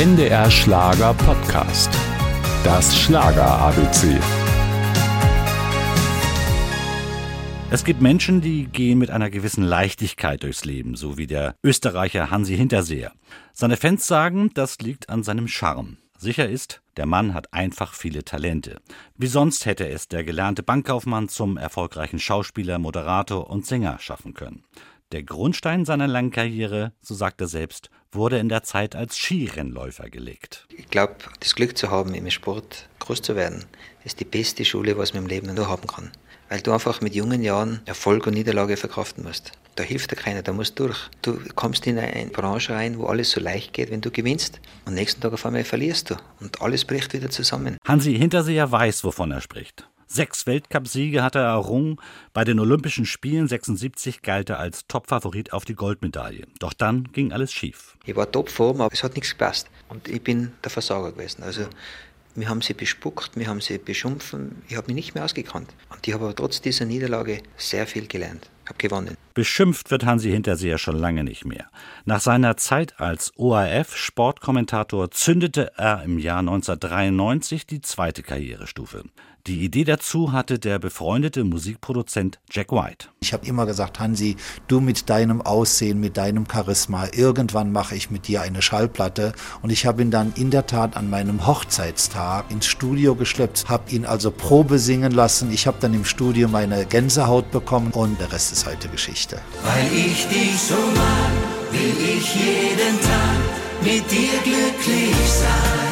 NDR Schlager Podcast. Das Schlager ABC. Es gibt Menschen, die gehen mit einer gewissen Leichtigkeit durchs Leben, so wie der Österreicher Hansi Hinterseher. Seine Fans sagen, das liegt an seinem Charme. Sicher ist, der Mann hat einfach viele Talente. Wie sonst hätte es der gelernte Bankkaufmann zum erfolgreichen Schauspieler, Moderator und Sänger schaffen können. Der Grundstein seiner langen Karriere, so sagt er selbst, wurde in der Zeit als Skirennläufer gelegt. Ich glaube, das Glück zu haben, im Sport groß zu werden, ist die beste Schule, was man im Leben nur haben kann. Weil du einfach mit jungen Jahren Erfolg und Niederlage verkraften musst. Da hilft dir keiner, da musst du durch. Du kommst in eine Branche rein, wo alles so leicht geht, wenn du gewinnst. Und nächsten Tag auf einmal verlierst du. Und alles bricht wieder zusammen. Hansi Hinterseher weiß, wovon er spricht. Sechs Weltcupsiege hat er errungen. Bei den Olympischen Spielen 76 galt er als Topfavorit auf die Goldmedaille. Doch dann ging alles schief. Ich war topform, aber es hat nichts gepasst. Und ich bin der Versager gewesen. Also wir haben sie bespuckt, wir haben sie beschumpfen. Ich habe mich nicht mehr ausgekannt. Und ich habe aber trotz dieser Niederlage sehr viel gelernt. Ich habe gewonnen. Beschimpft wird Hansi Hinterseher schon lange nicht mehr. Nach seiner Zeit als ORF-Sportkommentator zündete er im Jahr 1993 die zweite Karrierestufe. Die Idee dazu hatte der befreundete Musikproduzent Jack White. Ich habe immer gesagt, Hansi, du mit deinem Aussehen, mit deinem Charisma, irgendwann mache ich mit dir eine Schallplatte. Und ich habe ihn dann in der Tat an meinem Hochzeitstag ins Studio geschleppt, habe ihn also Probe singen lassen. Ich habe dann im Studio meine Gänsehaut bekommen und der Rest ist heute Geschichte. Weil ich dich so mag, will ich jeden Tag mit dir glücklich sein.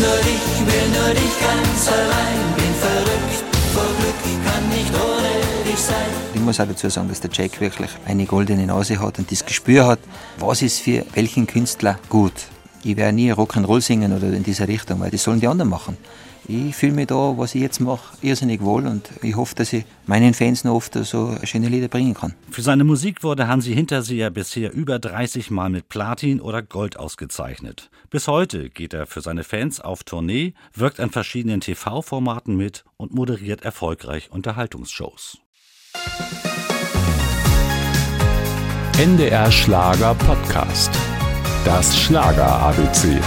Nur dich, will nur dich ganz allein. Bin verrückt vor Glück, kann nicht ohne dich sein. Ich muss auch dazu sagen, dass der Jack wirklich eine goldene Nase hat und das Gespür hat, was ist für welchen Künstler gut. Ich werde nie Rock'n'Roll singen oder in dieser Richtung, weil das sollen die anderen machen. Ich fühle mich da, was ich jetzt mache, irrsinnig wohl und ich hoffe, dass ich meinen Fans noch oft so schöne Lieder bringen kann. Für seine Musik wurde Hansi Hinterseher bisher über 30 Mal mit Platin oder Gold ausgezeichnet. Bis heute geht er für seine Fans auf Tournee, wirkt an verschiedenen TV-Formaten mit und moderiert erfolgreich Unterhaltungsshows. NDR Schlager Podcast. Das Schlager ABC.